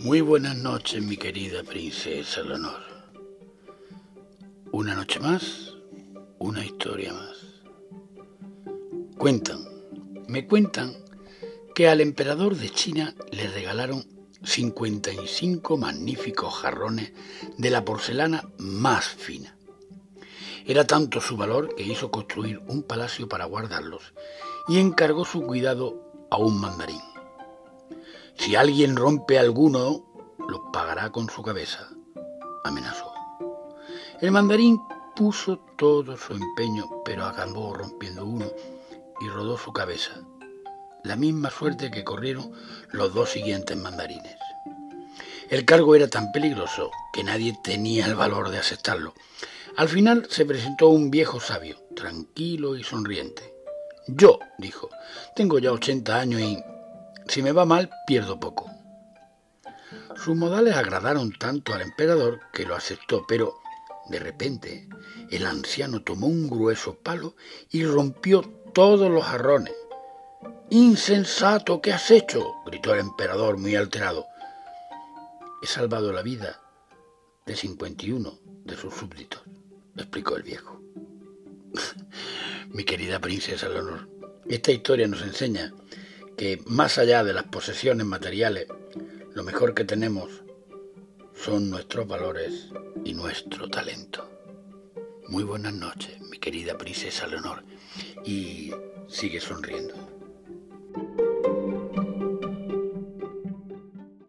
Muy buenas noches, mi querida princesa Leonor. Una noche más, una historia más. Cuentan, me cuentan que al emperador de China le regalaron 55 magníficos jarrones de la porcelana más fina. Era tanto su valor que hizo construir un palacio para guardarlos y encargó su cuidado a un mandarín. Si alguien rompe alguno, lo pagará con su cabeza, amenazó. El mandarín puso todo su empeño, pero acabó rompiendo uno y rodó su cabeza. La misma suerte que corrieron los dos siguientes mandarines. El cargo era tan peligroso que nadie tenía el valor de aceptarlo. Al final se presentó un viejo sabio, tranquilo y sonriente. Yo, dijo, tengo ya 80 años y si me va mal, pierdo poco. Sus modales agradaron tanto al emperador que lo aceptó, pero de repente el anciano tomó un grueso palo y rompió todos los jarrones. Insensato, ¿qué has hecho? gritó el emperador muy alterado. He salvado la vida de 51 de sus súbditos, explicó el viejo. Mi querida princesa Leonor, esta historia nos enseña que más allá de las posesiones materiales, lo mejor que tenemos son nuestros valores y nuestro talento. Muy buenas noches, mi querida princesa Leonor, y sigue sonriendo.